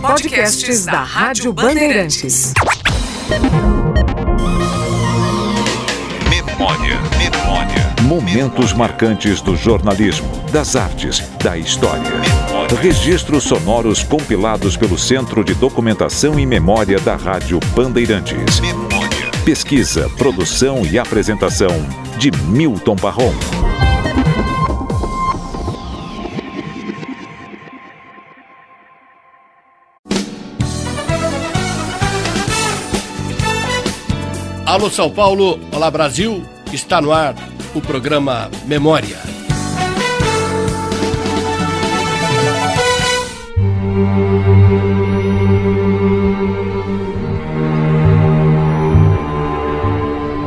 Podcasts da Rádio Bandeirantes. Memória, memória. Momentos marcantes do jornalismo, das artes, da história. Registros sonoros compilados pelo Centro de Documentação e Memória da Rádio Bandeirantes. Memória. Pesquisa, produção e apresentação de Milton Barron. Alô São Paulo, olá Brasil, está no ar o programa Memória.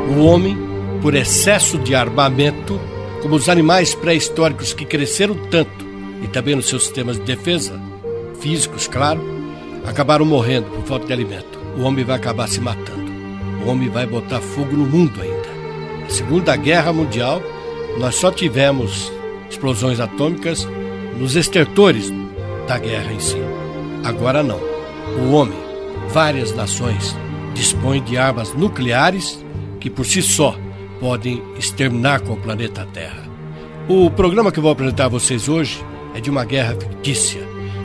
O homem, por excesso de armamento, como os animais pré-históricos que cresceram tanto e também nos seus sistemas de defesa, físicos, claro, acabaram morrendo por falta de alimento. O homem vai acabar se matando. O homem vai botar fogo no mundo ainda. Na Segunda Guerra Mundial, nós só tivemos explosões atômicas nos estertores da guerra em si. Agora não. O homem, várias nações, dispõem de armas nucleares que por si só podem exterminar com o planeta Terra. O programa que eu vou apresentar a vocês hoje é de uma guerra fictícia,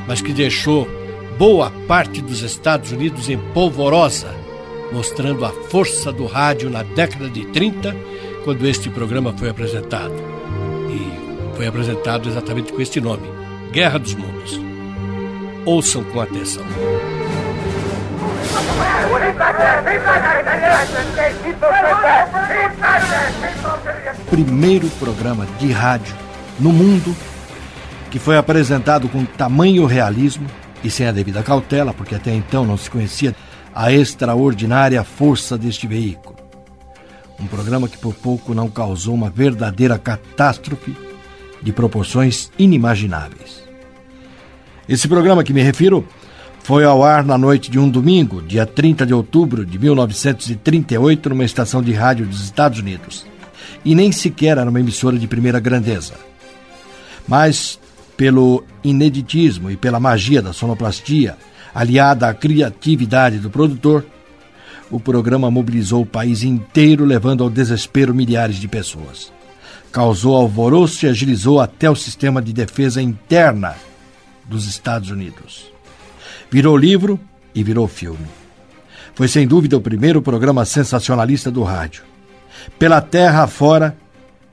mas que deixou boa parte dos Estados Unidos em polvorosa, mostrando a força do rádio na década de 30, quando este programa foi apresentado. E foi apresentado exatamente com este nome: Guerra dos Mundos. Ouçam com atenção. primeiro programa de rádio no mundo que foi apresentado com tamanho realismo e sem a devida cautela, porque até então não se conhecia a extraordinária força deste veículo. Um programa que por pouco não causou uma verdadeira catástrofe de proporções inimagináveis. Esse programa que me refiro foi ao ar na noite de um domingo, dia 30 de outubro de 1938, numa estação de rádio dos Estados Unidos. E nem sequer era uma emissora de primeira grandeza. Mas, pelo ineditismo e pela magia da sonoplastia, aliada à criatividade do produtor, o programa mobilizou o país inteiro, levando ao desespero milhares de pessoas. Causou alvoroço e agilizou até o sistema de defesa interna dos Estados Unidos. Virou livro e virou filme. Foi sem dúvida o primeiro programa sensacionalista do rádio. Pela terra afora,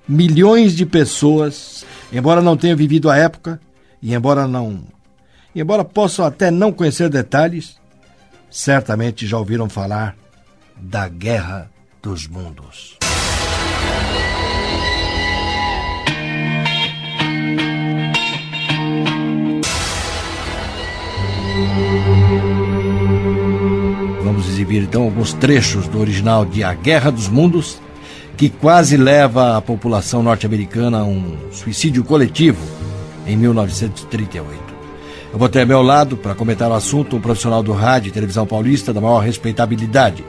milhões de pessoas, embora não tenham vivido a época e embora não, embora possam até não conhecer detalhes, certamente já ouviram falar da Guerra dos Mundos. Vamos exibir então alguns trechos do original de A Guerra dos Mundos, que quase leva a população norte-americana a um suicídio coletivo em 1938. Eu vou ter ao meu lado, para comentar o assunto, um profissional do rádio e televisão paulista da maior respeitabilidade,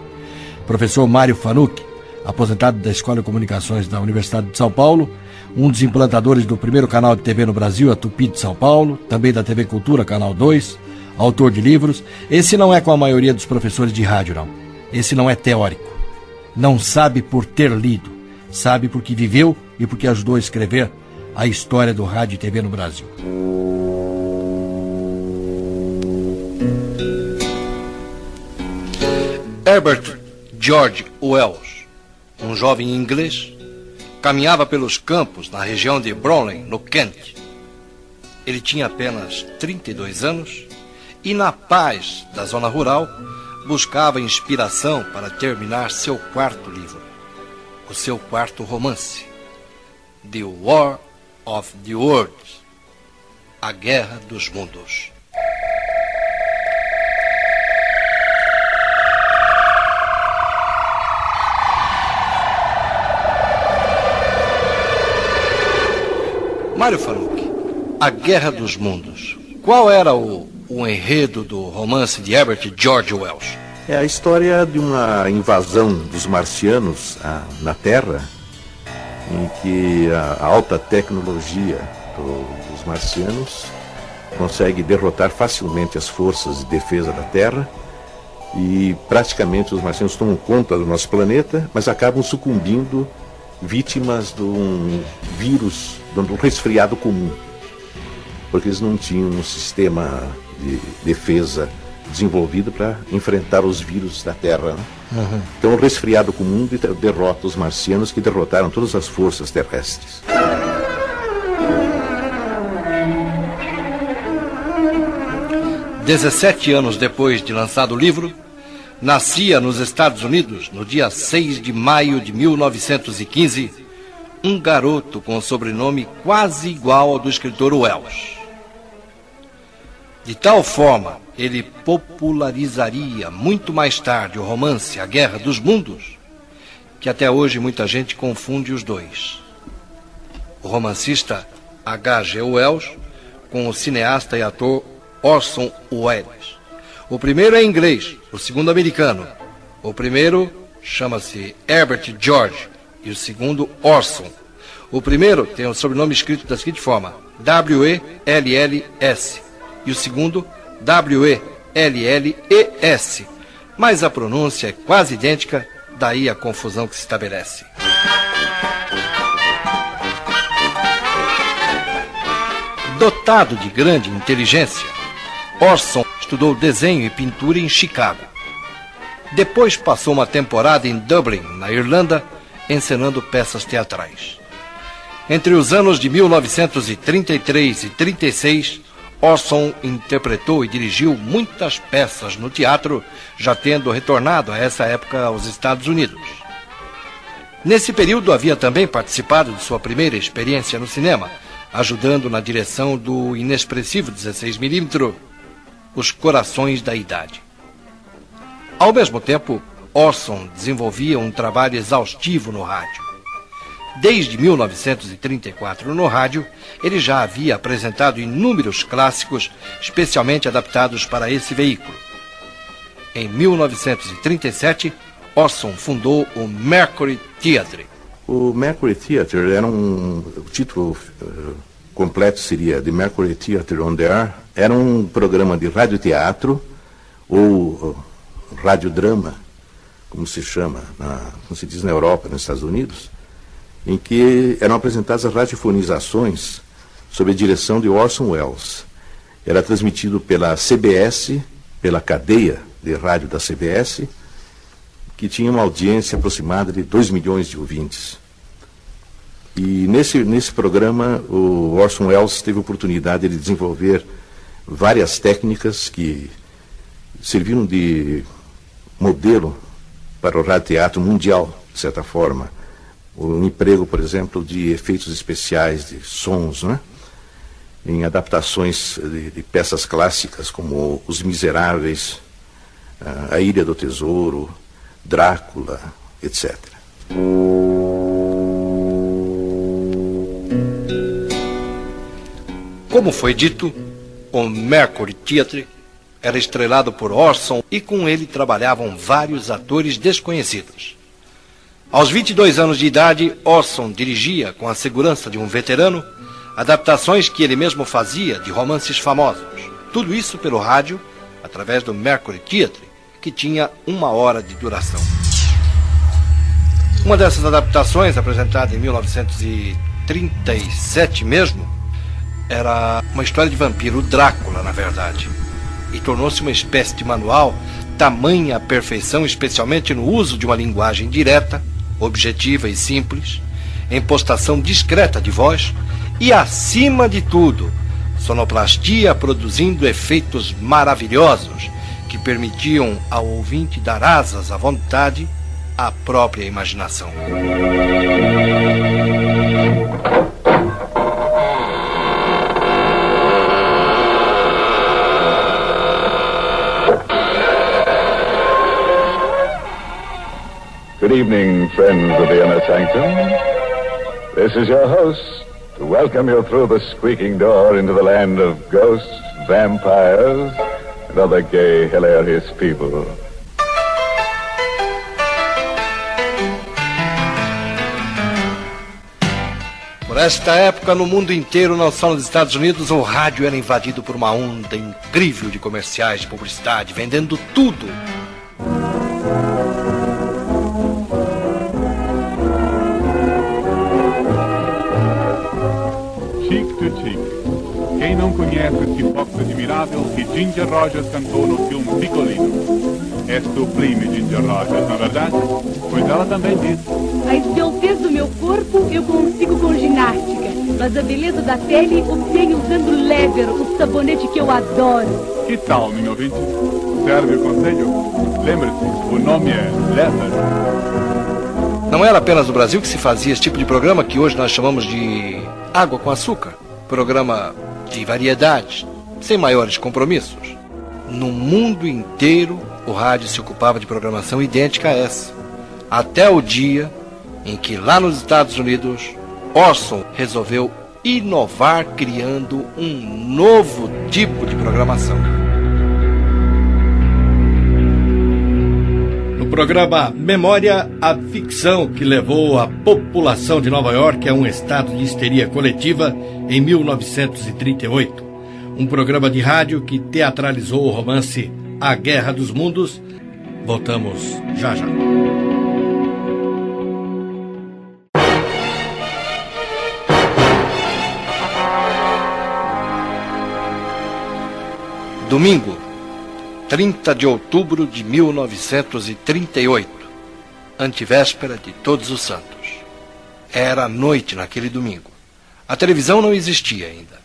professor Mário Fanuc, aposentado da Escola de Comunicações da Universidade de São Paulo, um dos implantadores do primeiro canal de TV no Brasil, a Tupi de São Paulo, também da TV Cultura, Canal 2, autor de livros. Esse não é com a maioria dos professores de rádio, não. Esse não é teórico. Não sabe por ter lido, sabe porque viveu e porque ajudou a escrever a história do rádio e TV no Brasil. Herbert George Wells, um jovem inglês, caminhava pelos campos na região de Bromley, no Kent. Ele tinha apenas 32 anos e, na paz da zona rural, buscava inspiração para terminar seu quarto livro, o seu quarto romance, The War of the Worlds A Guerra dos Mundos. Mário Fanuc, A Guerra dos Mundos. Qual era o, o enredo do romance de Herbert George Wells? É a história de uma invasão dos marcianos a, na Terra, em que a, a alta tecnologia do, dos marcianos consegue derrotar facilmente as forças de defesa da Terra e praticamente os marcianos tomam conta do nosso planeta, mas acabam sucumbindo vítimas de um vírus, de um resfriado comum, porque eles não tinham um sistema de defesa desenvolvido para enfrentar os vírus da Terra. Né? Uhum. Então, um resfriado comum derrota os marcianos que derrotaram todas as forças terrestres. Dezessete anos depois de lançado o livro, nascia nos Estados Unidos, no dia 6 de maio de 1915, um garoto com sobrenome quase igual ao do escritor Wells. De tal forma, ele popularizaria muito mais tarde o romance A Guerra dos Mundos, que até hoje muita gente confunde os dois. O romancista H.G. Wells com o cineasta e ator Orson Welles. O primeiro é inglês, o segundo americano. O primeiro chama-se Herbert George e o segundo Orson. O primeiro tem o sobrenome escrito da seguinte forma: W-E-L-L-S e o segundo W-E-L-L-E-S. Mas a pronúncia é quase idêntica, daí a confusão que se estabelece. Dotado de grande inteligência, Orson estudou desenho e pintura em Chicago. Depois passou uma temporada em Dublin, na Irlanda, encenando peças teatrais. Entre os anos de 1933 e 36, Orson interpretou e dirigiu muitas peças no teatro, já tendo retornado a essa época aos Estados Unidos. Nesse período havia também participado de sua primeira experiência no cinema, ajudando na direção do inexpressivo 16mm os corações da idade. Ao mesmo tempo, Orson desenvolvia um trabalho exaustivo no rádio. Desde 1934 no rádio, ele já havia apresentado inúmeros clássicos especialmente adaptados para esse veículo. Em 1937, Orson fundou o Mercury Theatre. O Mercury Theatre era um. O título uh, completo seria The Mercury Theatre on the Air, era um programa de radioteatro ou radiodrama, como se chama, na, como se diz na Europa, nos Estados Unidos, em que eram apresentadas as radiofonizações sob a direção de Orson Welles. Era transmitido pela CBS, pela cadeia de rádio da CBS, que tinha uma audiência aproximada de 2 milhões de ouvintes. E nesse, nesse programa, o Orson Welles teve a oportunidade de desenvolver várias técnicas que serviram de modelo para o radioteatro mundial, de certa forma. O emprego, por exemplo, de efeitos especiais, de sons, né? em adaptações de, de peças clássicas como Os Miseráveis, A Ilha do Tesouro, Drácula, etc. Como foi dito, o Mercury Theatre era estrelado por Orson e com ele trabalhavam vários atores desconhecidos. Aos 22 anos de idade, Orson dirigia, com a segurança de um veterano, adaptações que ele mesmo fazia de romances famosos. Tudo isso pelo rádio, através do Mercury Theatre, que tinha uma hora de duração. Uma dessas adaptações, apresentada em 1937 mesmo, era uma história de vampiro, Drácula, na verdade, e tornou-se uma espécie de manual tamanha a perfeição, especialmente no uso de uma linguagem direta, objetiva e simples, em postação discreta de voz e, acima de tudo, sonoplastia produzindo efeitos maravilhosos que permitiam ao ouvinte dar asas à vontade à própria imaginação. Good evening, friends of the Inner Sanctum. This is your host to welcome you through the squeaking door into the land of ghosts, vampires, and other gay, hilarious people. Por esta época, no mundo inteiro, não só nos Estados Unidos, o rádio era invadido por uma onda incrível de comerciais de publicidade, vendendo tudo conhece esse pop admirável que Ginger Rogers cantou no filme Piccolino? É sublime Ginger Rogers, não é verdade? Pois ela também disse. A esbeltez do meu corpo eu consigo com ginástica, mas a beleza da pele obtenho usando Lever, o sabonete que eu adoro. Que tal, meu ouvinte? Serve o conselho? Lembre-se, o nome é Lever. Não era apenas no Brasil que se fazia esse tipo de programa que hoje nós chamamos de água com açúcar. Programa de variedades, sem maiores compromissos. No mundo inteiro, o rádio se ocupava de programação idêntica a essa. Até o dia em que, lá nos Estados Unidos, Orson resolveu inovar criando um novo tipo de programação. Programa Memória, a ficção que levou a população de Nova York a um estado de histeria coletiva em 1938. Um programa de rádio que teatralizou o romance A Guerra dos Mundos. Voltamos já já. Domingo, 30 de outubro de 1938, antivéspera de Todos os Santos. Era noite naquele domingo. A televisão não existia ainda.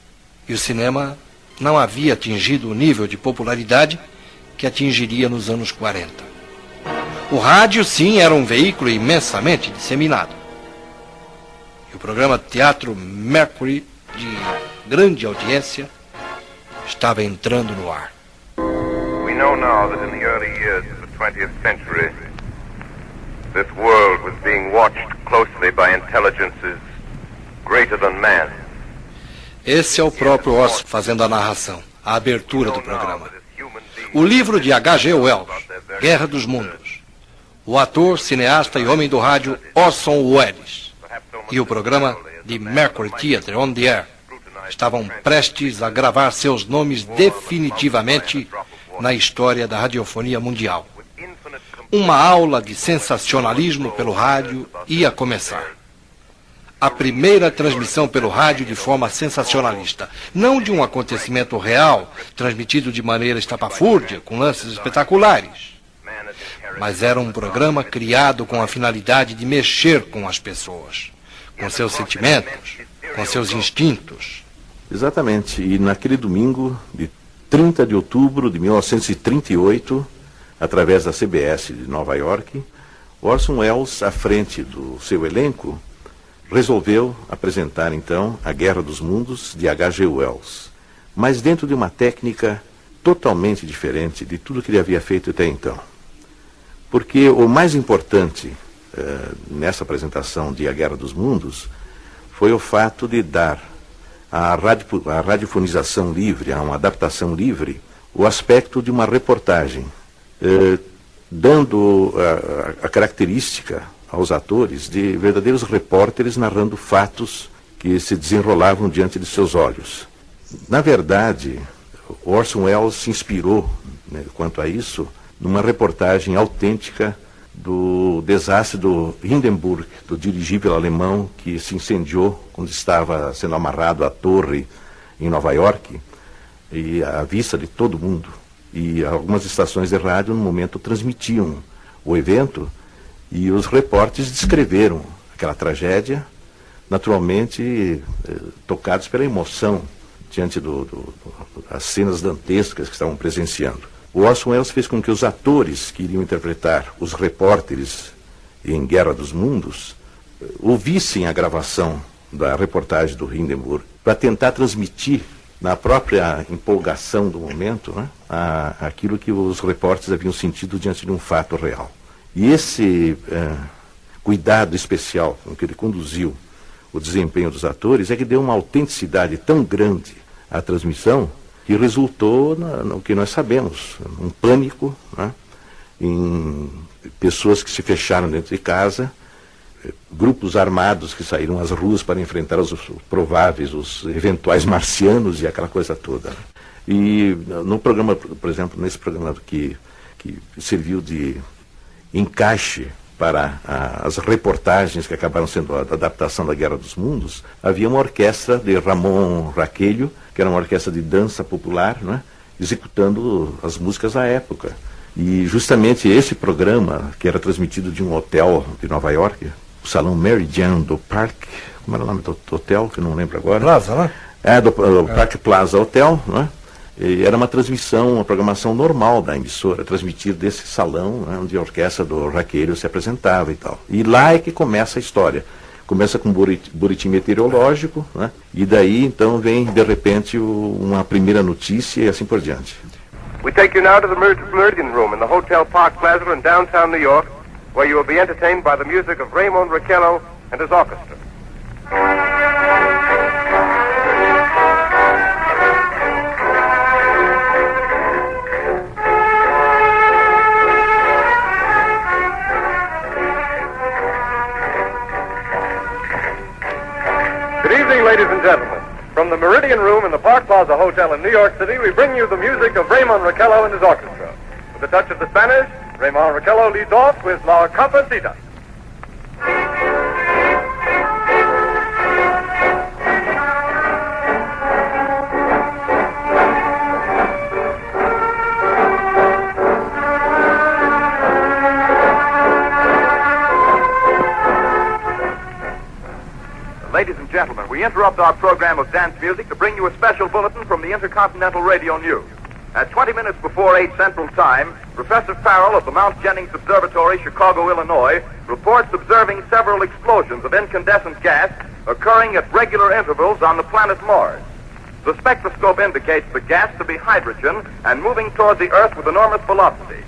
E o cinema não havia atingido o nível de popularidade que atingiria nos anos 40. O rádio, sim, era um veículo imensamente disseminado. E o programa Teatro Mercury, de grande audiência, estava entrando no ar. We know now that in the early years of the 20th century, this world was being watched closely by intelligences greater than man. Esse é o próprio Orson fazendo a narração, a abertura do programa. O livro de H.G. Wells, Guerra dos Mundos. O ator, cineasta e homem do rádio Orson Welles. E o programa de Mercury Theatre on the Air estavam prestes a gravar seus nomes definitivamente na história da radiofonia mundial. Uma aula de sensacionalismo pelo rádio ia começar. A primeira transmissão pelo rádio de forma sensacionalista, não de um acontecimento real, transmitido de maneira estapafúrdia, com lances espetaculares. Mas era um programa criado com a finalidade de mexer com as pessoas, com seus sentimentos, com seus instintos. Exatamente. E naquele domingo de 30 de outubro de 1938, através da CBS de Nova York, Orson Welles, à frente do seu elenco, resolveu apresentar então A Guerra dos Mundos de H.G. Wells, mas dentro de uma técnica totalmente diferente de tudo que ele havia feito até então. Porque o mais importante uh, nessa apresentação de A Guerra dos Mundos foi o fato de dar à, radio, à radiofonização livre, a uma adaptação livre, o aspecto de uma reportagem, eh, dando a, a, característica aos atores de verdadeiros repórteres narrando fatos que se desenrolavam diante de seus olhos. Na verdade, Orson Welles se inspirou, né, quanto a isso, numa reportagem autêntica do desastre do Hindenburg, do dirigível alemão que se incendiou quando estava sendo amarrado à torre em Nova York, e à vista de todo mundo. E algumas estações de rádio, no momento, transmitiam o evento e os repórteres descreveram aquela tragédia, naturalmente eh, tocados pela emoção diante das do, do, cenas dantescas que estavam presenciando. O Orson Welles fez com que os atores que iriam interpretar os repórteres em Guerra dos Mundos eh, ouvissem a gravação da reportagem do Hindenburg para tentar transmitir na própria empolgação do momento né, a, aquilo que os repórteres haviam sentido diante de um fato real. E esse eh, cuidado especial com que ele conduziu o desempenho dos atores é que deu uma autenticidade tão grande à transmissão que resultou na, no que nós sabemos, um pânico, né, em pessoas que se fecharam dentro de casa, grupos armados que saíram às ruas para enfrentar os prováveis, os eventuais marcianos e aquela coisa toda. Né. E no programa, por exemplo, nesse programa que, que serviu de encaixe para a, as reportagens que acabaram sendo a, a, adaptação da Guerra dos Mundos, havia uma orquestra de Ramon Raquelho, que era uma orquestra de dança popular, não é? executando as músicas da época. E justamente esse programa, que era transmitido de um hotel de Nova York, o Salão Mary Jane do Park, como era o nome do hotel, que eu não lembro agora. Plaza, né? É, do, do é. Park Plaza Hotel, não é? E era uma transmissão, uma programação normal da emissora, transmitir desse salão né, onde a orquestra do Raqueiro se apresentava e tal. E lá é que começa a história. Começa com um boletim meteorológico, né, e daí então vem de repente o, uma primeira notícia e assim por diante. We take you now to the Meridian Room in the Hotel Park Plaza in downtown New York, where you will be entertained by the music of Raymond and his orchestra. Park Plaza Hotel in New York City, we bring you the music of Raymond Raquello and his orchestra. With a touch of the Spanish, Raymond Raquello leads off with La Campesita. Ladies and gentlemen, we interrupt our program of dance music bring you a special bulletin from the Intercontinental Radio News. At 20 minutes before 8 Central Time, Professor Farrell of the Mount Jennings Observatory, Chicago, Illinois, reports observing several explosions of incandescent gas occurring at regular intervals on the planet Mars. The spectroscope indicates the gas to be hydrogen and moving toward the Earth with enormous velocity.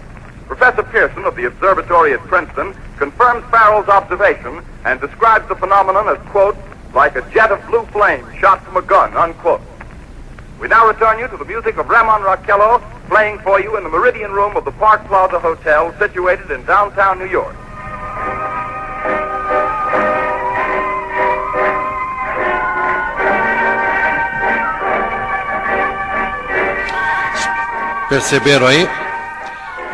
Professor Pearson of the observatory at Princeton confirms Farrell's observation and describes the phenomenon as, quote, like a jet of blue flame shot from a gun, unquote. We now return you to the music of Ramon Raquello playing for you in the Meridian Room of the Park Plaza Hotel situated in downtown New York. Perceberam aí?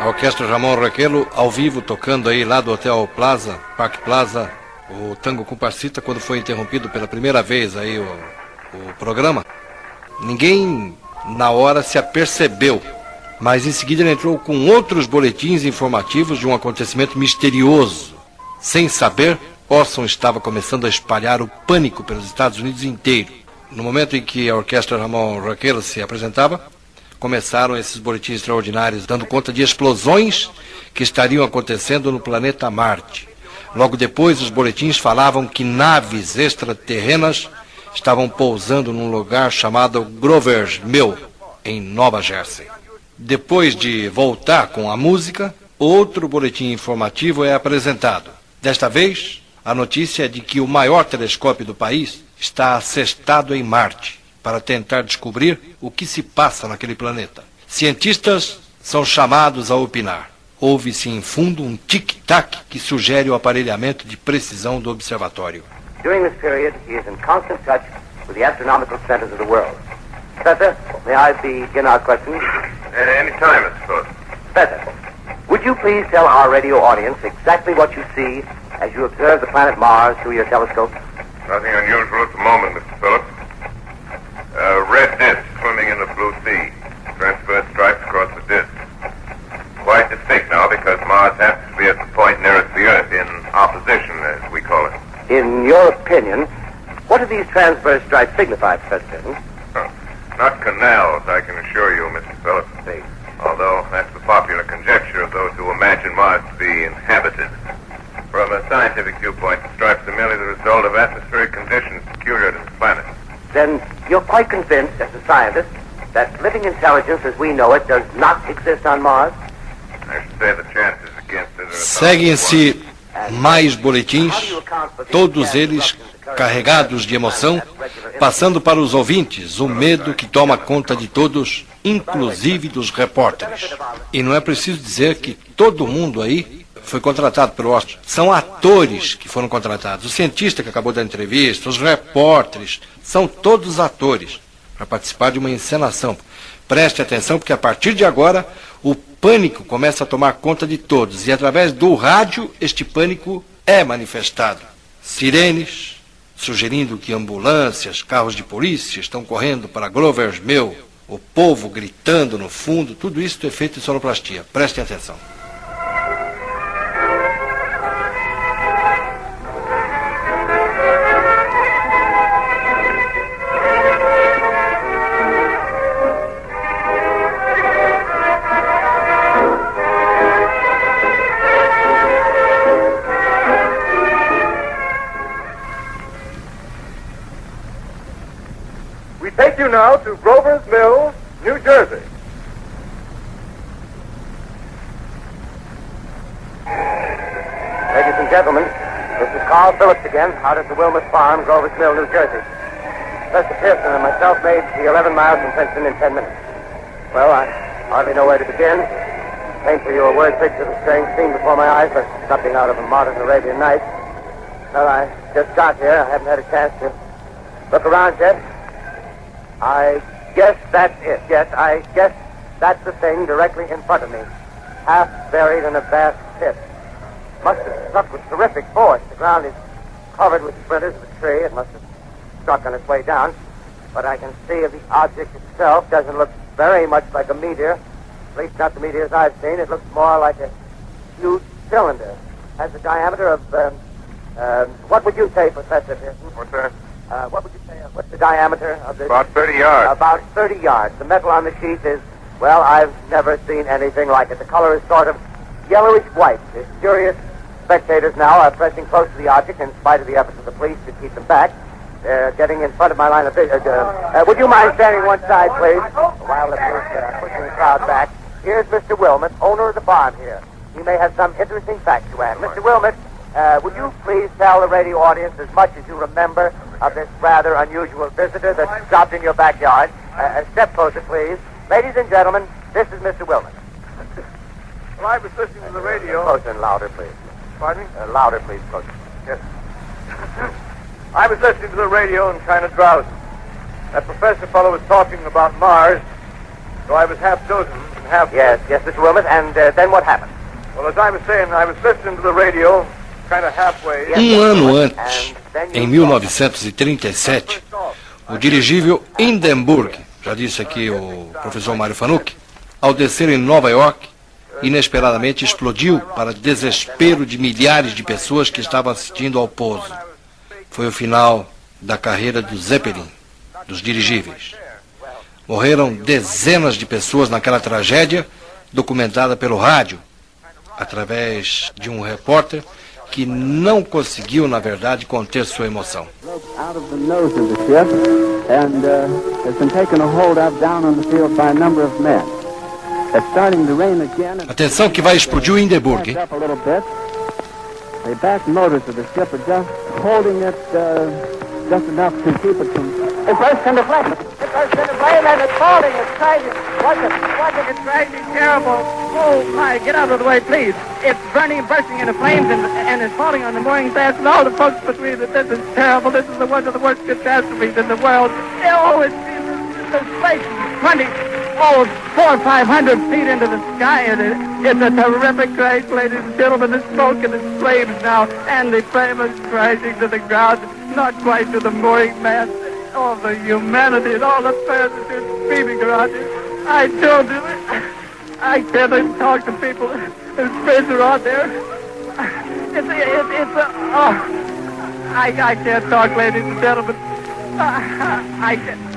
A orquestra Ramon Raquello ao vivo tocando aí lá do Hotel Plaza, Park Plaza, o tango com Parcita, quando foi interrompido pela primeira vez aí o, o programa, ninguém na hora se apercebeu. Mas em seguida ele entrou com outros boletins informativos de um acontecimento misterioso. Sem saber, Orson estava começando a espalhar o pânico pelos Estados Unidos inteiro. No momento em que a orquestra Ramon Raquel se apresentava, começaram esses boletins extraordinários dando conta de explosões que estariam acontecendo no planeta Marte. Logo depois, os boletins falavam que naves extraterrenas estavam pousando num lugar chamado Grover's Mill, em Nova Jersey. Depois de voltar com a música, outro boletim informativo é apresentado. Desta vez, a notícia é de que o maior telescópio do país está assestado em Marte para tentar descobrir o que se passa naquele planeta. Cientistas são chamados a opinar. Ouve-se em fundo um tic-tac que sugere o aparelhamento de precisão do observatório. During this period, he is in constant touch with the astronomical centers of the world. Professor, may I begin our questions? At any time, Mr. Phillips. Professor, would you please tell our radio audience exactly what you see as you observe the planet Mars through your telescope? Nothing unusual at the moment, Mr. Phillips. A red disk swimming in the blue sea. Transverse stripes across the disk. Quite distinct now because Mars happens to be at the point nearest the Earth in opposition, as we call it. In your opinion, what do these transverse stripes signify, Professor Denton? Not canals, I can assure you, Mr. Phillips. See. Although that's the popular conjecture of those who imagine Mars to be inhabited. From a scientific viewpoint, the stripes are merely the result of atmospheric conditions peculiar to the planet. Then you're quite convinced, as a scientist, that living intelligence as we know it does not exist on Mars? Seguem-se mais boletins, todos eles carregados de emoção, passando para os ouvintes o medo que toma conta de todos, inclusive dos repórteres. E não é preciso dizer que todo mundo aí foi contratado pelo Washington. São atores que foram contratados. O cientista que acabou da entrevista, os repórteres, são todos atores para participar de uma encenação. Preste atenção, porque a partir de agora o pânico começa a tomar conta de todos e através do rádio este pânico é manifestado. Sirenes sugerindo que ambulâncias, carros de polícia estão correndo para Grover's Mill, o povo gritando no fundo, tudo isso é feito em sonoplastia. Prestem atenção. You now to Grover's Mill, New Jersey. Ladies and gentlemen, this is Carl Phillips again, out at the Wilmus Farm, Grover's Mill, New Jersey. Professor Pearson and myself made the 11 miles from Princeton in 10 minutes. Well, I hardly know where to begin. Paint for you a word picture of a strange scene before my eyes, but something out of a modern Arabian Nights. Well, I just got here. I haven't had a chance to look around yet. I guess that's it. Yes, I guess that's the thing directly in front of me. Half buried in a vast pit. Must have struck with terrific force. The ground is covered with splinters of a tree. It must have struck on its way down. But I can see the object itself doesn't look very much like a meteor. At least not the meteors I've seen. It looks more like a huge cylinder. Has a diameter of, um, uh, what would you say, Professor Pearson? What's that? Uh, what would you say? What's the diameter of this? About 30 yards. About 30 yards. The metal on the sheath is, well, I've never seen anything like it. The color is sort of yellowish white. The curious spectators now are pressing close to the object in spite of the efforts of the police to keep them back. They're getting in front of my line of vision. Uh, uh, would you mind standing one side, please? While the police are pushing the crowd back. Here's Mr. Wilmot, owner of the farm here. He may have some interesting facts to add. Mr. Wilmot, uh, would you please tell the radio audience as much as you remember of this rather unusual visitor that stopped in your backyard? Uh, uh, step closer, please. Ladies and gentlemen, this is Mr. Wilmot. Well, I was listening to the radio. Closer and louder, please. Pardon me? Uh, louder, please, closer. Yes. I was listening to the radio and kind of drowsy. That professor fellow was talking about Mars, so I was half dozing and half. Yes, yes, Mr. Wilmot, and uh, then what happened? Well, as I was saying, I was listening to the radio, kind of halfway. Um ano antes, em 1937, o dirigível Hindenburg, já disse aqui o professor Mário Fanucchi, ao descer em Nova York, inesperadamente explodiu para desespero de milhares de pessoas que estavam assistindo ao pouso. Foi o final da carreira do Zeppelin, dos dirigíveis. Morreram dezenas de pessoas naquela tragédia, documentada pelo rádio, através de um repórter que não conseguiu, na verdade, conter sua emoção. uh, Atenção que vai explodir o Hindenburg. The back motors of the ship are just holding it uh, just enough to keep it from. It burst into flames. It burst into flame and it's falling. It's crashing. Watch it. Watch it. It's crashing terrible. Oh, my. Get out of the way, please. It's burning, bursting into flames, and, and it's falling on the mooring mast and all the folks between it. This is terrible. This is the one of the worst catastrophes in the world. Oh, it's, it's, it's place 20, oh, four or five hundred feet into the sky, and it, it's a terrific crash, ladies and gentlemen. It's smoke and it's flames now, and the flame is crashing to the ground, not quite to the mooring mast. All the humanity and all the passengers screaming around. I do it. I can't even talk to people whose friends are out there. It's, it's, it's a, oh, I, I can't talk, ladies and gentlemen. I, I can't.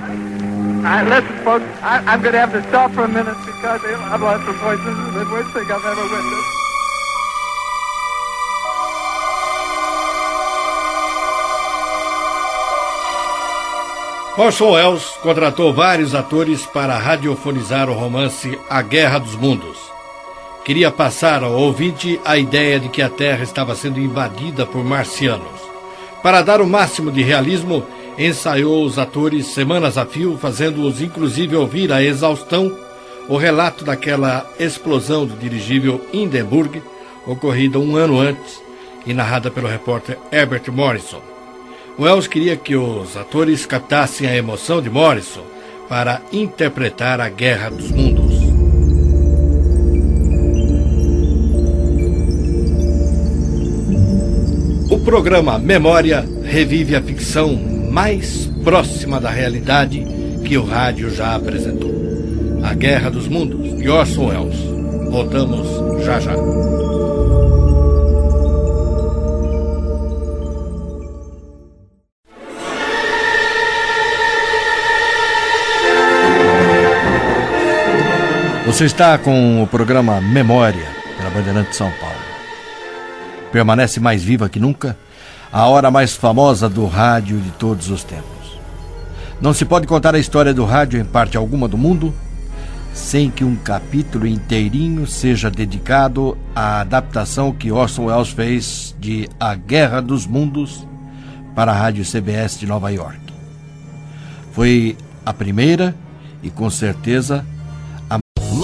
Uh, listen, folks, I, I'm going to have to stop for a minute because I've lost the voice. This is the worst thing I've ever witnessed. Orson Welles contratou vários atores para radiofonizar o romance A Guerra dos Mundos. Queria passar ao ouvinte a ideia de que a Terra estava sendo invadida por marcianos. Para dar o máximo de realismo, ensaiou os atores semanas a fio, fazendo-os inclusive ouvir a exaustão o relato daquela explosão do dirigível Hindenburg, ocorrida um ano antes e narrada pelo repórter Herbert Morrison. Wells queria que os atores captassem a emoção de Morrison para interpretar a Guerra dos Mundos. O programa Memória revive a ficção mais próxima da realidade que o rádio já apresentou. A Guerra dos Mundos, de Orson Welles. Voltamos já já. Você está com o programa Memória, pela Bandeirante de São Paulo. Permanece mais viva que nunca a hora mais famosa do rádio de todos os tempos. Não se pode contar a história do rádio em parte alguma do mundo sem que um capítulo inteirinho seja dedicado à adaptação que Orson Welles fez de A Guerra dos Mundos para a rádio CBS de Nova York. Foi a primeira e com certeza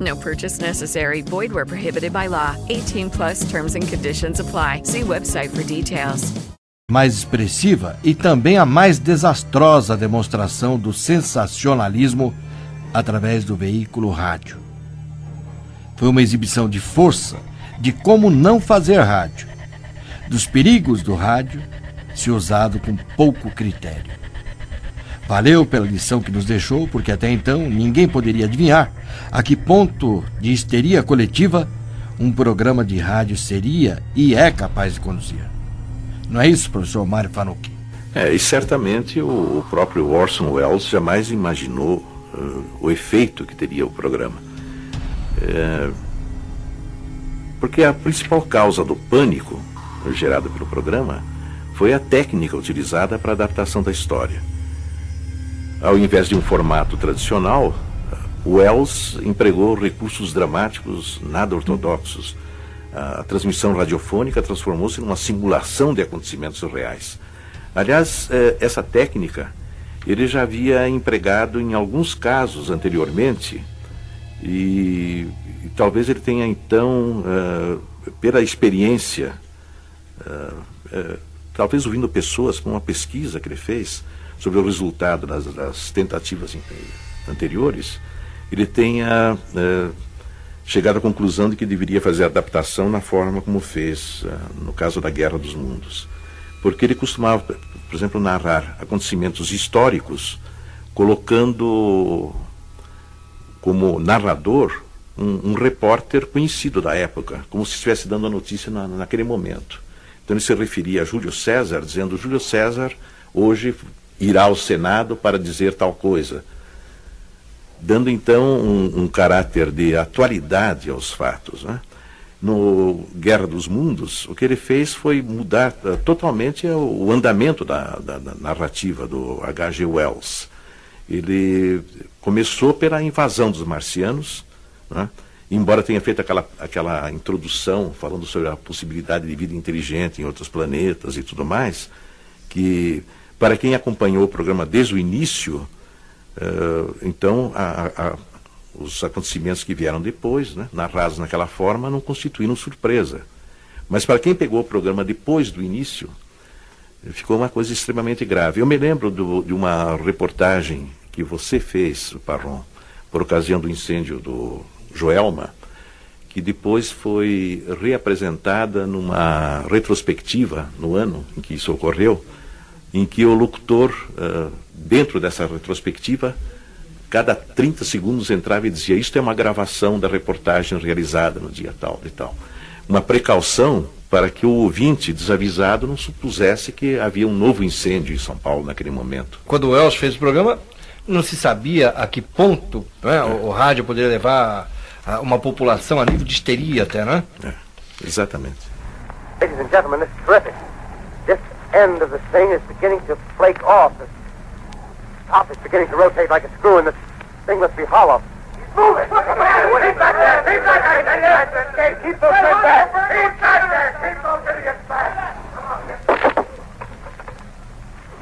No purchase necessary. Void where prohibited by law. 18 plus terms and conditions apply. See website for details. mais expressiva e também a mais desastrosa demonstração do sensacionalismo através do veículo rádio. Foi uma exibição de força de como não fazer rádio, dos perigos do rádio se usado com pouco critério. Valeu pela lição que nos deixou, porque até então ninguém poderia adivinhar a que ponto de histeria coletiva um programa de rádio seria e é capaz de conduzir. Não é isso, professor Mário Fanucchi? É, e certamente o, próprio Orson Welles jamais imaginou uh, o efeito que teria o programa. É, porque a principal causa do pânico gerado pelo programa foi a técnica utilizada para a adaptação da história. Ao invés de um formato tradicional, Wells empregou recursos dramáticos nada ortodoxos. A transmissão radiofônica transformou-se numa simulação de acontecimentos reais. Aliás, essa técnica ele já havia empregado em alguns casos anteriormente e, e talvez ele tenha então, uh, pela experiência, uh, uh, talvez ouvindo pessoas com uma pesquisa que ele fez, sobre o resultado das, tentativas anteriores, ele tenha é, chegado à conclusão de que deveria fazer adaptação na forma como fez uh, no caso da Guerra dos Mundos. Porque ele costumava, por exemplo, narrar acontecimentos históricos, colocando como narrador um, um repórter conhecido da época, como se estivesse dando a notícia na, naquele momento. Então ele se referia a Júlio César, dizendo: Júlio César hoje irá ao Senado para dizer tal coisa dando então um, um caráter de atualidade aos fatos. Né? No Guerra dos Mundos, o que ele fez foi mudar uh, totalmente o, o andamento da, da, da, narrativa do H.G. Wells. Ele começou pela invasão dos marcianos, né? embora tenha feito aquela, aquela introdução falando sobre a possibilidade de vida inteligente em outros planetas e tudo mais, que para quem acompanhou o programa desde o início, Uh, então, a, a, os acontecimentos que vieram depois, né, narrados naquela forma, não constituíram surpresa. Mas para quem pegou o programa depois do início, ficou uma coisa extremamente grave. Eu me lembro do, de uma reportagem que você fez, Parron, por ocasião do incêndio do Joelma, que depois foi reapresentada numa retrospectiva no ano em que isso ocorreu, em que o locutor, uh, dentro dessa retrospectiva, cada 30 segundos entrava e dizia: Isto é uma gravação da reportagem realizada no dia tal e tal. Uma precaução para que o ouvinte desavisado não supusesse que havia um novo incêndio em São Paulo naquele momento. Quando o Wells fez o programa, não se sabia a que ponto né, é. o, o, rádio poderia levar a uma população a nível de histeria até, né? É, exatamente. Ladies and gentlemen, this is terrific. End of the thing is beginning to flake off. The top is beginning to rotate like a screw, and the thing must be hollow. Move it! Keep back there! Keep back there! Keep those men back! Keep back there! Keep those idiots back!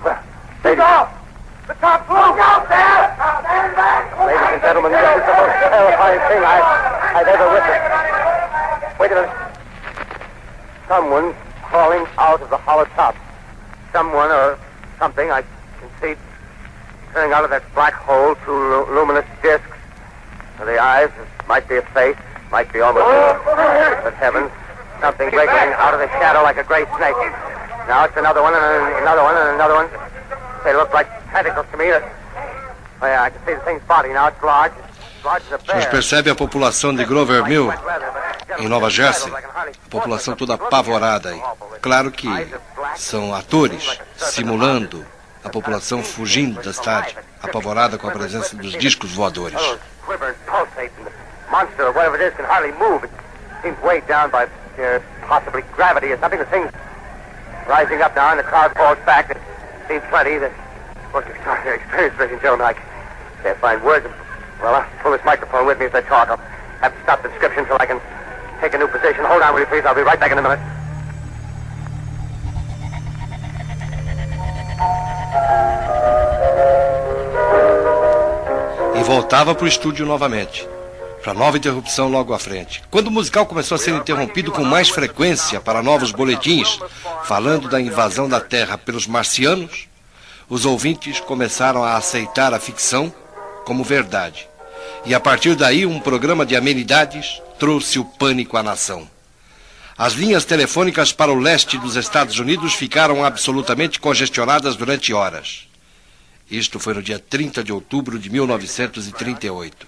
Well, take off! The top Look out there! Stand back! Ladies and gentlemen, this is the most terrifying thing I've, I've ever witnessed. Wait a minute. Someone's crawling out of the hollow top someone or something, I can see turning out of that black hole through luminous discs. The eyes, might be a face, might be almost a, oh! but heavens, something breaking out of the shadow like a great snake. Now it's another one and another one and another one. They look like tentacles to me. Oh yeah, I can see the thing's body now. It's large. A gente percebe a população de Grover Mill, em Nova Jersey, a população toda apavorada aí. Claro que são atores simulando a população fugindo da cidade, apavorada com a presença dos discos voadores. rising up now, and the crowd falls back. It seems plenty. The most experienced vision gentlemen, I can't find words. Well, I'll pull this microphone with me as I talk. I'll have to stop the description I can take a new position. Hold on, will you please? I'll be right back in a minute. E voltava para o estúdio novamente, para nova interrupção logo à frente. Quando o musical começou a ser interrompido com mais frequência para novos boletins, falando da invasão da Terra pelos marcianos, os ouvintes começaram a aceitar a ficção como verdade. E a partir daí, um programa de amenidades trouxe o pânico à nação. As linhas telefônicas para o leste dos Estados Unidos ficaram absolutamente congestionadas durante horas. Isto foi no dia 30 de outubro de 1938.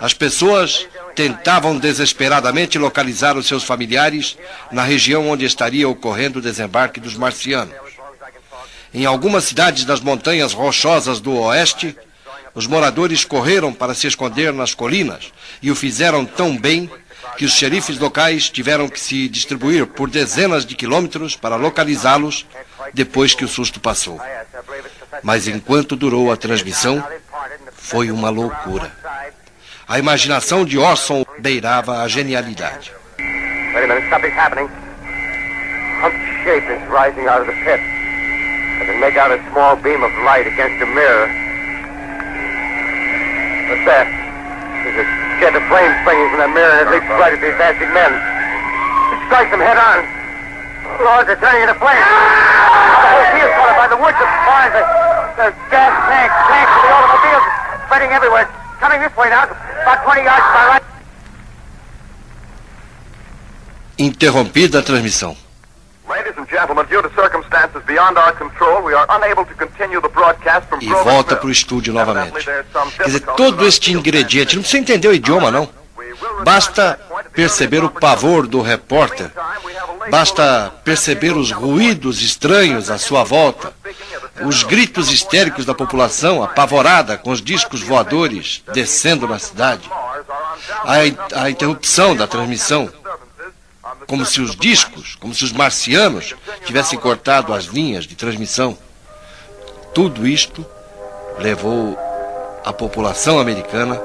As pessoas tentavam desesperadamente localizar os seus familiares na região onde estaria ocorrendo o desembarque dos marcianos. Em algumas cidades das montanhas rochosas do oeste, os moradores correram para se esconder nas colinas e o fizeram tão bem que os xerifes locais tiveram que se distribuir por dezenas de quilômetros para localizá-los depois que o susto passou. Mas enquanto durou a transmissão, foi uma loucura. A imaginação de Orson beirava a genialidade. Wait a minute, something's happening. Humped shape is rising out of the pit. I can make out a small beam of light against a mirror. What's that? There's a jet of flame springing from that mirror and it leaps right at these advancing men. It strikes them head on. Lord, they're turning into flames. The whole field's caught by the woods of fires. The gas tanks, tanks for the automobiles spreading everywhere. Coming this way now, about 20 yards to my right. Interrompida a transmissão. E volta para o estúdio novamente. Quer dizer, todo este ingrediente, não precisa entender o idioma, não. Basta perceber o pavor do repórter. Basta perceber os ruídos estranhos à sua volta. Os gritos histéricos da população apavorada com os discos voadores descendo na cidade. A, a interrupção da transmissão. Como se os discos, como se os marcianos tivessem cortado as linhas de transmissão. Tudo isto levou a população americana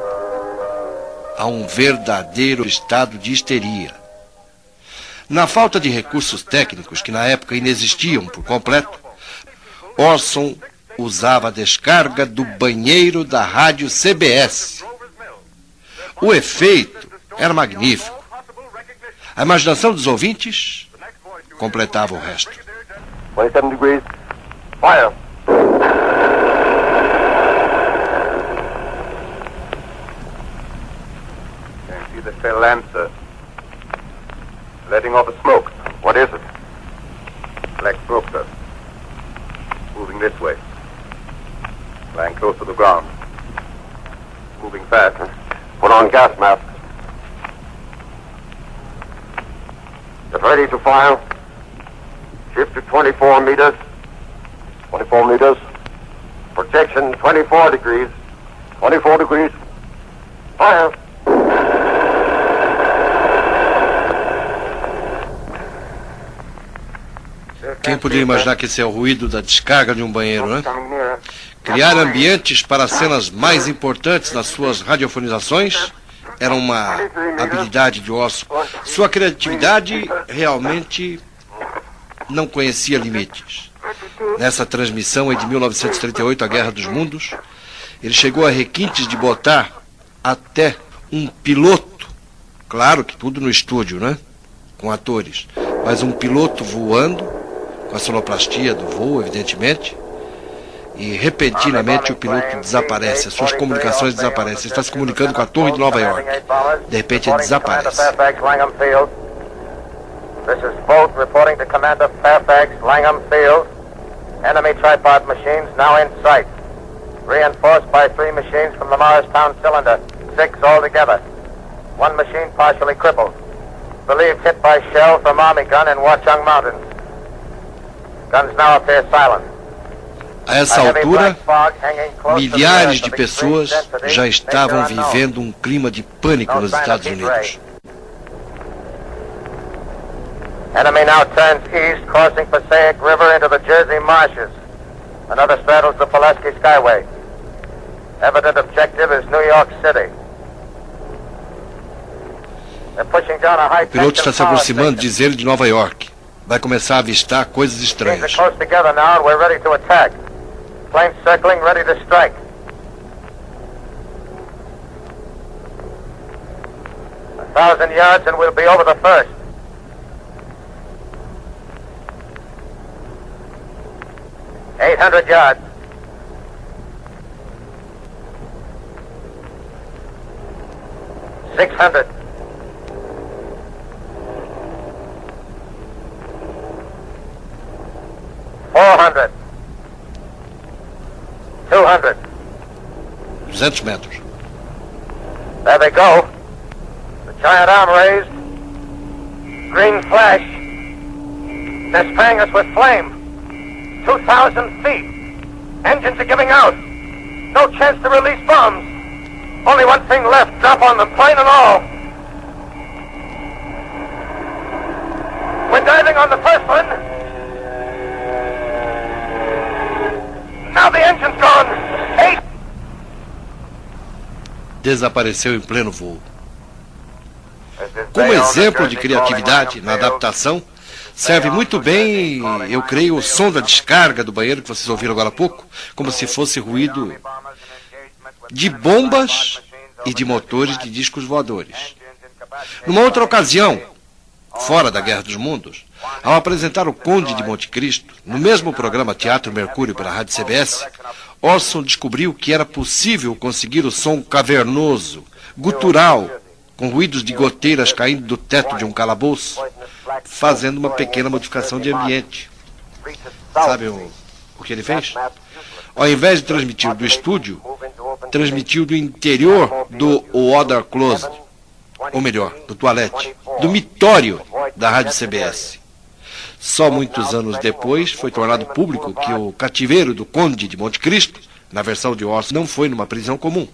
a um verdadeiro estado de histeria. Na falta de recursos técnicos, que na época inexistiam por completo, Orson usava a descarga do banheiro da rádio CBS. O efeito era magnífico. A imaginação dos ouvintes completava o resto. 27 degrees. Fire. The tail lancer. Letting off a smoke. What is it? Black smoke, sir. Moving this way. Lying close to the ground. Moving fast. Put on gas mask. Get ready to fire. Shift to 24 meters. 24 meters. Projection 24 degrees. 24 degrees. Fire. Quem poderia imaginar que esse é o ruído da descarga de um banheiro, né? Criar ambientes para as cenas mais importantes nas suas radiofonizações era uma habilidade de Orson. Sua criatividade realmente não conhecia limites. Nessa transmissão de 1938, A Guerra dos Mundos, ele chegou a requintes de botar até um piloto, claro que tudo no estúdio, né? Com atores, mas um piloto voando, com a sonoplastia do voo, evidentemente, e repentinamente o piloto desaparece, as suas comunicações desaparecem. Ele está se comunicando com a torre de Nova York. De repente ele desaparece. This is reporting to Commander Fairfax, Langham Field. Enemy tripod machines now in sight. Reinforced by three machines from the Morristown cylinder. Six altogether. One machine partially crippled. Believed hit by shell from Army gun in Watchung Mountains. Guns now appear silent. A essa altura, milhares de pessoas já estavam vivendo um clima de pânico nos Estados Unidos. Enemy now turns east, crossing Passaic River into the Jersey marshes. Another straddles the Pulaski Skyway. Evident objective is New York City. O piloto está se aproximando, diz ele, de Nova York. Vai começar a avistar coisas estranhas. Planes circling, ready to strike. A thousand yards and we'll be over the first. Eight hundred yards. Six hundred. Four hundred. Two hundred. 200 metros. There they go. The giant arm raised. Green flash. They're spraying us with flame. 2,000 feet. Engines are giving out. No chance to release bombs. Only one thing left. Drop on them, plane and all. We're diving on the first one. Desapareceu em pleno voo. Como exemplo de criatividade na adaptação, serve muito bem, eu creio, o som da descarga do banheiro que vocês ouviram agora há pouco, como se fosse ruído de bombas e de motores de discos voadores. Numa outra ocasião, fora da Guerra dos Mundos, ao apresentar o Conde de Monte Cristo, no mesmo programa Teatro Mercúrio pela Rádio CBS, Orson descobriu que era possível conseguir o som cavernoso, gutural, com ruídos de goteiras caindo do teto de um calabouço, fazendo uma pequena modificação de ambiente. Sabe o, o que ele fez? Ao invés de transmitir do estúdio, transmitiu do interior do Water Closet, ou melhor, do toalete, do mitório da Rádio CBS. Só muitos anos depois foi tornado público que o cativeiro do Conde de Monte Cristo, na versão de Orson, não foi numa prisão comum.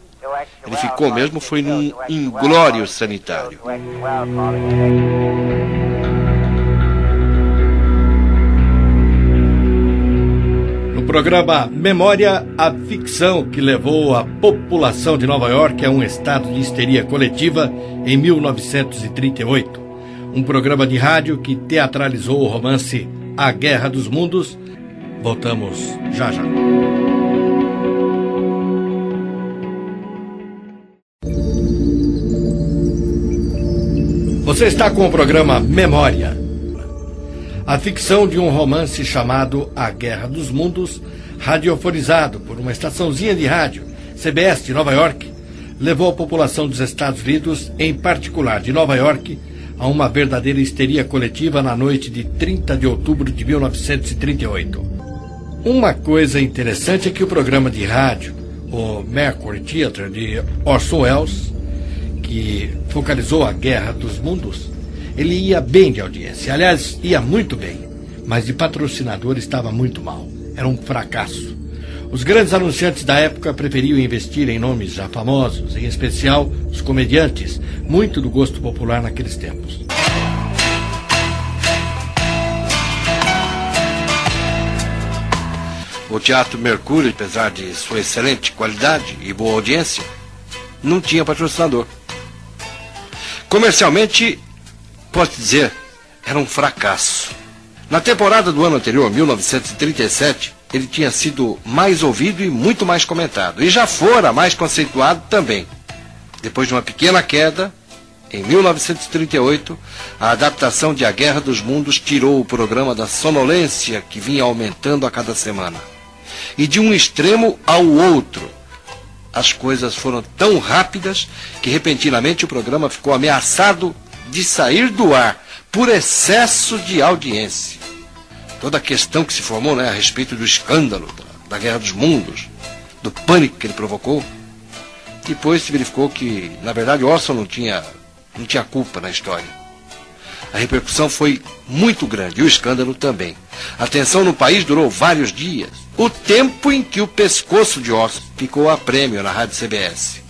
Ele ficou mesmo foi num inglório sanitário. No programa Memória, a ficção que levou a população de Nova York a um estado de histeria coletiva em 1938. Um programa de rádio que teatralizou o romance A Guerra dos Mundos. Voltamos já já. Você está com o programa Memória. A ficção de um romance chamado A Guerra dos Mundos, radiofonizado por uma estaçãozinha de rádio, CBS de Nova York, levou a população dos Estados Unidos, em particular de Nova York, a uma verdadeira histeria coletiva na noite de 30 de outubro de 1938. Uma coisa interessante é que o programa de rádio, o Mercury Theatre de Orson Welles, que focalizou a Guerra dos Mundos, ele ia bem de audiência. Aliás, ia muito bem. Mas de patrocinador estava muito mal. Era um fracasso. Os grandes anunciantes da época preferiam investir em nomes já famosos, em especial os comediantes, muito do gosto popular naqueles tempos. O Teatro Mercúrio, apesar de sua excelente qualidade e boa audiência, não tinha patrocinador. Comercialmente, posso dizer, era um fracasso. Na temporada do ano anterior, 1937, ele tinha sido mais ouvido e muito mais comentado, e já fora mais conceituado também. Depois de uma pequena queda, em 1938, a adaptação de A Guerra dos Mundos tirou o programa da sonolência que vinha aumentando a cada semana. E de um extremo ao outro, as coisas foram tão rápidas que repentinamente o programa ficou ameaçado de sair do ar por excesso de audiência. Toda a questão que se formou né, a respeito do escândalo, da, da Guerra dos Mundos, do pânico que ele provocou, depois se verificou que, na verdade, Orson não tinha, não tinha culpa na história. A repercussão foi muito grande e o escândalo também. A tensão no país durou vários dias, o tempo em que o pescoço de Orson ficou a prêmio na rádio CBS.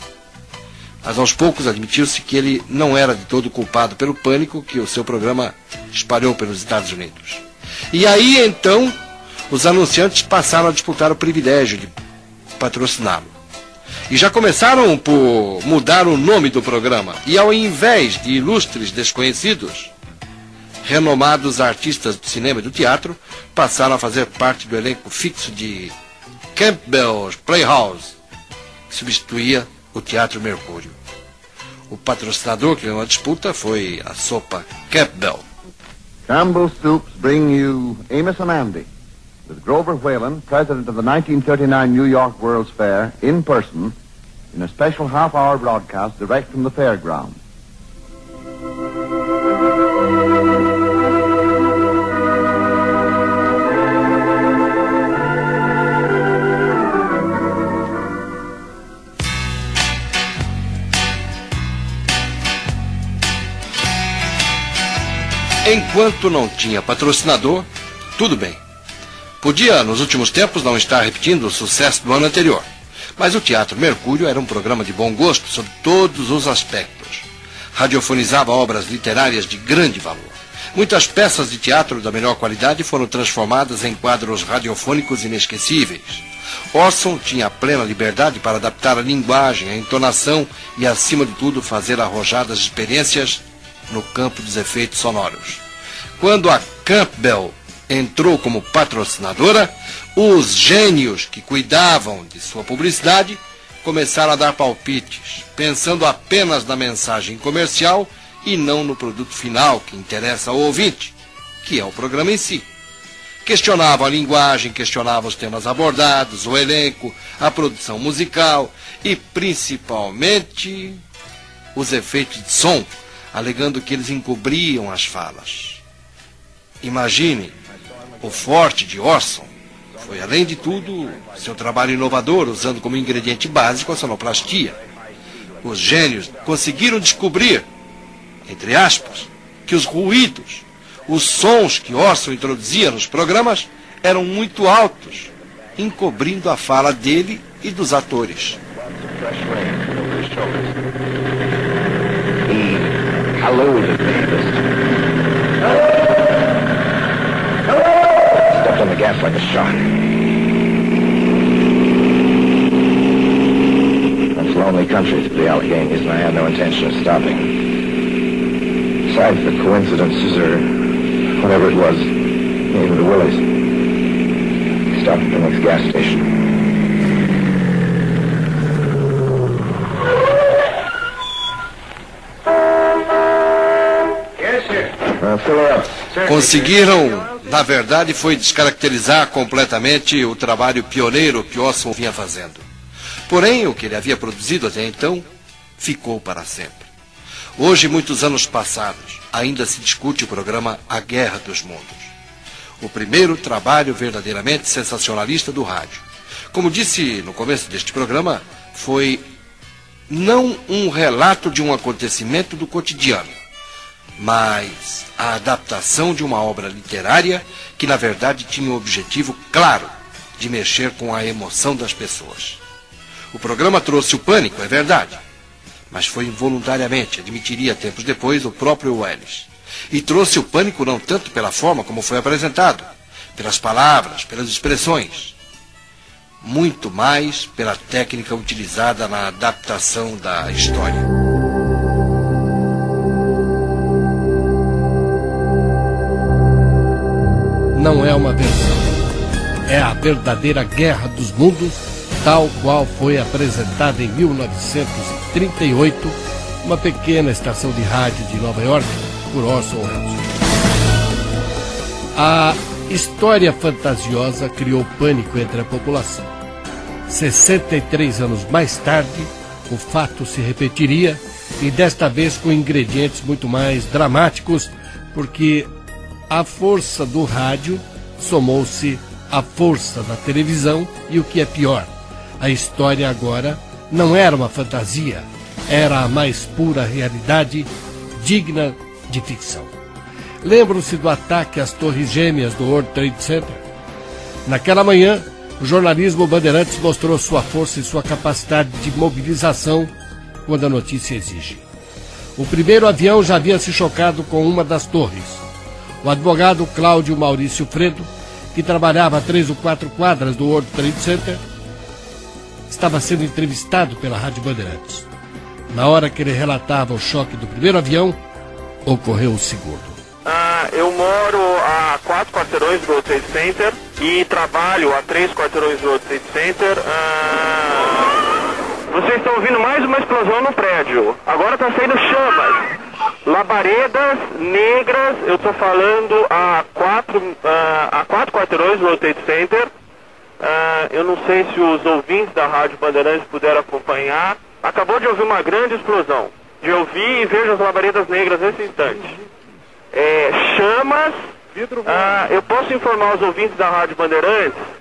Mas aos poucos admitiu-se que ele não era de todo culpado pelo pânico que o seu programa espalhou pelos Estados Unidos. E aí então os anunciantes passaram a disputar o privilégio de patrociná-lo. E já começaram por mudar o nome do programa. E ao invés de ilustres desconhecidos, renomados artistas do cinema e do teatro passaram a fazer parte do elenco fixo de Campbell's Playhouse, que substituía o Teatro Mercúrio. O patrocinador que ganhou a disputa foi a sopa Campbell. Campbell Soups bring you Amos and Andy, with Grover Whalen, president of the 1939 New York World's Fair, in person, in a special half-hour broadcast direct from the fairground. Enquanto não tinha patrocinador, tudo bem. Podia, nos últimos tempos, não estar repetindo o sucesso do ano anterior. Mas o Teatro Mercúrio era um programa de bom gosto sob todos os aspectos. Radiofonizava obras literárias de grande valor. Muitas peças de teatro da melhor qualidade foram transformadas em quadros radiofônicos inesquecíveis. Orson tinha plena liberdade para adaptar a linguagem, a entonação e, acima de tudo, fazer arrojadas experiências no campo dos efeitos sonoros. Quando a Campbell entrou como patrocinadora, os gênios que cuidavam de sua publicidade começaram a dar palpites, pensando apenas na mensagem comercial e não no produto final que interessa ao ouvinte, que é o programa em si. Questionavam a linguagem, questionavam os temas abordados, o elenco, a produção musical e, principalmente, os efeitos de som alegando que eles encobriam as falas. Imagine, o forte de Orson foi, além de tudo, seu trabalho inovador, usando como ingrediente básico a sonoplastia. Os gênios conseguiram descobrir, entre aspas, que os ruídos, os sons que Orson introduzia nos programas eram muito altos, encobrindo a fala dele e dos atores. Stepped on the gas like a shot. That's lonely country to the Alleghenies, and I had no intention of stopping. Besides the coincidences or whatever it was, even the Willies. Stopped at the next gas station. Conseguiram, na verdade, foi descaracterizar completamente o trabalho pioneiro que Orson vinha fazendo. Porém, o que ele havia produzido até então ficou para sempre. Hoje, muitos anos passados, ainda se discute o programa A Guerra dos Mundos. O primeiro trabalho verdadeiramente sensacionalista do rádio. Como disse no começo deste programa, foi não um relato de um acontecimento do cotidiano, mas a adaptação de uma obra literária que, na verdade, tinha o objetivo claro de mexer com a emoção das pessoas. O programa trouxe o pânico, é verdade, mas foi involuntariamente, admitiria tempos depois o próprio Welles. E trouxe o pânico não tanto pela forma como foi apresentado, pelas palavras, pelas expressões, muito mais pela técnica utilizada na adaptação da história. Não é uma versão. É a verdadeira Guerra dos Mundos, tal qual foi apresentada em 1938, uma pequena estação de rádio de Nova York, por Orson Welles. A história fantasiosa criou pânico entre a população. 63 anos mais tarde, o fato se repetiria e desta vez com ingredientes muito mais dramáticos, porque a força do rádio somou-se à força da televisão e o que é pior, a história agora não era uma fantasia, era a mais pura realidade, digna de ficção. Lembram-se do ataque às Torres Gêmeas do World Trade Center? Naquela manhã, o jornalismo Bandeirantes mostrou sua força e sua capacidade de mobilização quando a notícia exige. O primeiro avião já havia se chocado com uma das torres. O advogado Cláudio Maurício Fredo, que trabalhava a três ou quatro quadras do World Trade Center, estava sendo entrevistado pela Rádio Bandeirantes. Na hora que ele relatava o choque do primeiro avião, ocorreu o segundo. Ah, eu moro a quatro quarteirões do World Trade Center e trabalho a três quarteirões do World Trade Center. Ah, vocês estão ouvindo mais uma explosão no prédio. Agora está saindo chamas. Labaredas negras, eu estou falando a quatro, uh, a quatro quarteirões do Trade Center. Uh, eu não sei se os ouvintes da Rádio Bandeirantes puderam acompanhar. Acabou de ouvir uma grande explosão. De ouvir e vejo as labaredas negras nesse instante. É, chamas. Uh, eu posso informar os ouvintes da Rádio Bandeirantes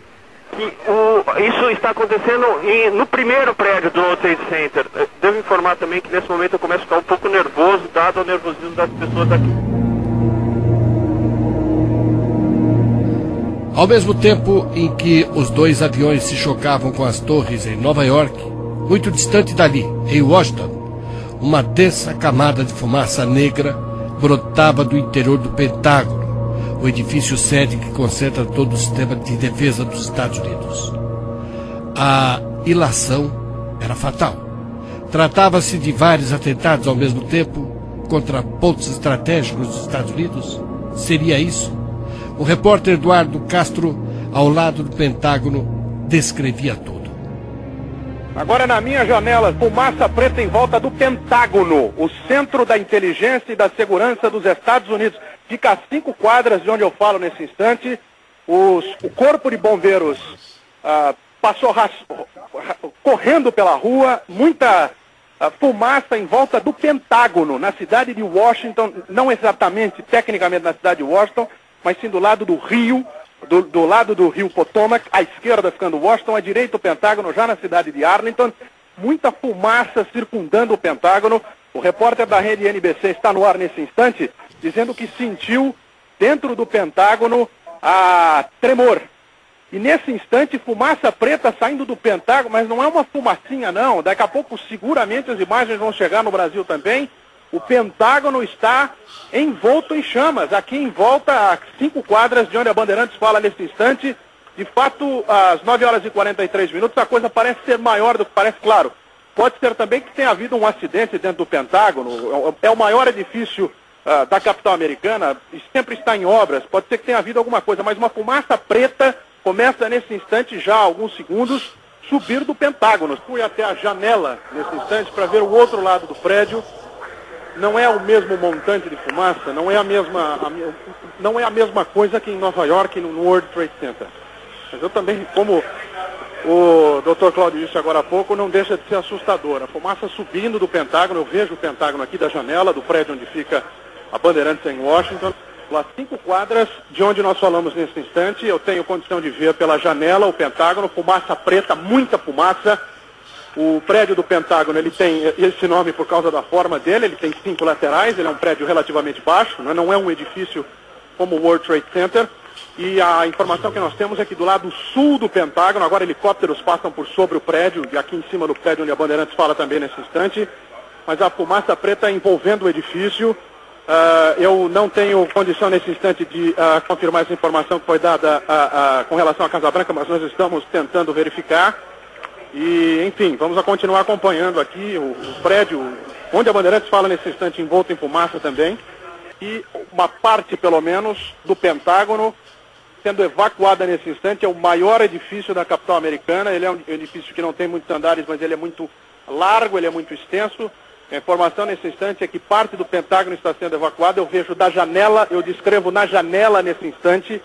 o, isso está acontecendo em, no primeiro prédio do World Trade Center. Eu devo informar também que nesse momento eu começo a ficar um pouco nervoso, dado o nervosismo das pessoas aqui. Ao mesmo tempo em que os dois aviões se chocavam com as torres em Nova York, muito distante dali, em Washington, uma densa camada de fumaça negra brotava do interior do Pentágono o edifício sede que concentra todo o sistema de defesa dos Estados Unidos. A ilação era fatal. Tratava-se de vários atentados ao mesmo tempo contra pontos estratégicos dos Estados Unidos? Seria isso? O repórter Eduardo Castro, ao lado do Pentágono, descrevia tudo. Agora na minha janela, fumaça preta em volta do Pentágono, o centro da inteligência e da segurança dos Estados Unidos. Fica a cinco quadras de onde eu falo nesse instante. Os, o corpo de bombeiros ah, passou correndo pela rua, muita ah, fumaça em volta do Pentágono, na cidade de Washington, não exatamente, tecnicamente na cidade de Washington, mas sim do lado do rio, do, do lado do rio Potomac, à esquerda ficando Washington, à direita o Pentágono, já na cidade de Arlington. Muita fumaça circundando o Pentágono. O repórter da rede NBC está no ar nesse instante, dizendo que sentiu dentro do Pentágono a tremor. E nesse instante, fumaça preta saindo do Pentágono, mas não é uma fumacinha não. Daqui a pouco, seguramente, as imagens vão chegar no Brasil também. O Pentágono está envolto em chamas, aqui em volta, a cinco quadras de onde a Bandeirantes fala nesse instante. De fato, às 9 horas e 43 minutos, a coisa parece ser maior do que parece, claro. Pode ser também que tenha havido um acidente dentro do Pentágono. É o maior edifício uh, da capital americana, e sempre está em obras. Pode ser que tenha havido alguma coisa, mas uma fumaça preta começa nesse instante, já há alguns segundos, subir do Pentágono. Fui até a janela nesse instante para ver o outro lado do prédio não é o mesmo montante de fumaça, não é a mesma, a, não é a mesma coisa que em Nova York, no World Trade Center. Mas eu também, como o Dr. Claudio disse agora há pouco, não deixa de ser assustador. A fumaça subindo do Pentágono, eu vejo o Pentágono aqui da janela, do prédio onde fica a Bandeirantes em Washington. Lá cinco quadras de onde nós falamos nesse instante, eu tenho condição de ver pela janela o Pentágono, fumaça preta, muita fumaça, o prédio do Pentágono ele tem esse nome por causa da forma dele, ele tem cinco laterais, ele é um prédio relativamente baixo, né? não é um edifício como o World Trade Center. E a informação que nós temos é que do lado sul do Pentágono, agora helicópteros passam por sobre o prédio, e aqui em cima do prédio onde a Bandeirantes fala também nesse instante, mas a fumaça preta envolvendo o edifício. Uh, eu não tenho condição nesse instante de uh, confirmar essa informação que foi dada uh, com relação à Casa Branca, mas nós estamos tentando verificar. E, enfim, vamos continuar acompanhando aqui o, o prédio, onde a Bandeirantes fala nesse instante envolto em fumaça também, e uma parte, pelo menos, do Pentágono sendo evacuada nesse instante. É o maior edifício da capital americana. Ele é um edifício que não tem muitos andares, mas ele é muito largo, ele é muito extenso. A informação nesse instante é que parte do Pentágono está sendo evacuada. Eu vejo da janela, eu descrevo na janela nesse instante,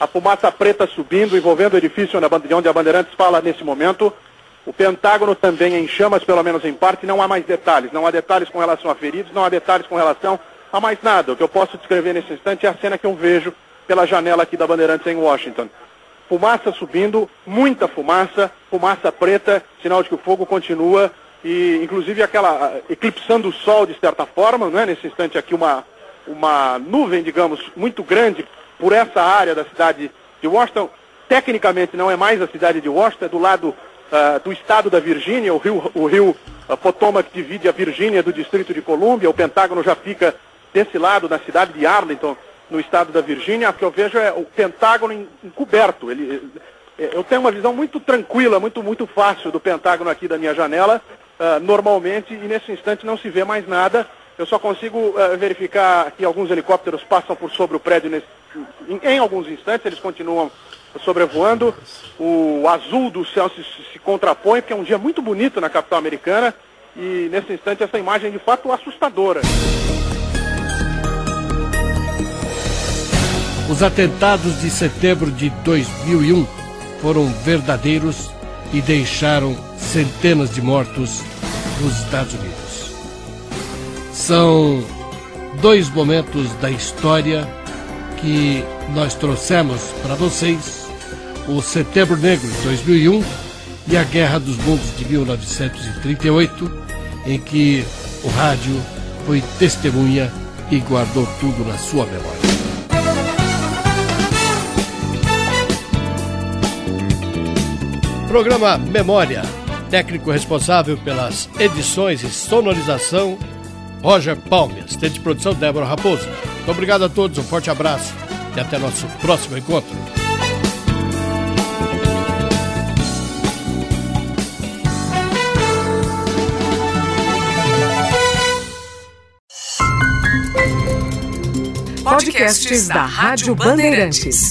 a fumaça preta subindo, envolvendo o edifício onde a Bandeirantes fala nesse momento. O Pentágono também em chamas, pelo menos em parte, não há mais detalhes. Não há detalhes com relação a feridos, não há detalhes com relação a mais nada. O que eu posso descrever nesse instante é a cena que eu vejo pela janela aqui da Bandeirantes em Washington. Fumaça subindo, muita fumaça, fumaça preta, sinal de que o fogo continua e inclusive aquela eclipsando o sol de certa forma, não é? Nesse instante aqui uma uma nuvem, digamos, muito grande por essa área da cidade de Washington. Tecnicamente não é mais a cidade de Washington, é do lado uh, do estado da Virgínia, o rio, o rio uh, Potomac divide a Virgínia do Distrito de Colômbia, o Pentágono já fica desse lado, na cidade de Arlington, no estado da Virgínia. O que eu vejo é o Pentágono encoberto. Ele, eh, eu tenho uma visão muito tranquila, muito, muito fácil do Pentágono aqui da minha janela, uh, normalmente, e nesse instante não se vê mais nada. Eu só consigo uh, verificar que alguns helicópteros passam por sobre o prédio nesse, em, em, alguns instantes, eles continuam sobrevoando. O azul do céu se, se contrapõe, porque é um dia muito bonito na capital americana. E nesse instante essa imagem é de fato assustadora. Os atentados de setembro de 2001 foram verdadeiros e deixaram centenas de mortos nos Estados Unidos. São dois momentos da história que nós trouxemos para vocês o Setembro Negro de 2001 e a Guerra dos Mundos de 1938, em que o rádio foi testemunha e guardou tudo na sua memória. Programa Memória, técnico responsável pelas edições e sonorização, Roger Palmes, de produção Débora Raposo. Muito obrigado a todos, um forte abraço e até nosso próximo encontro. Podcasts da Rádio Bandeirantes.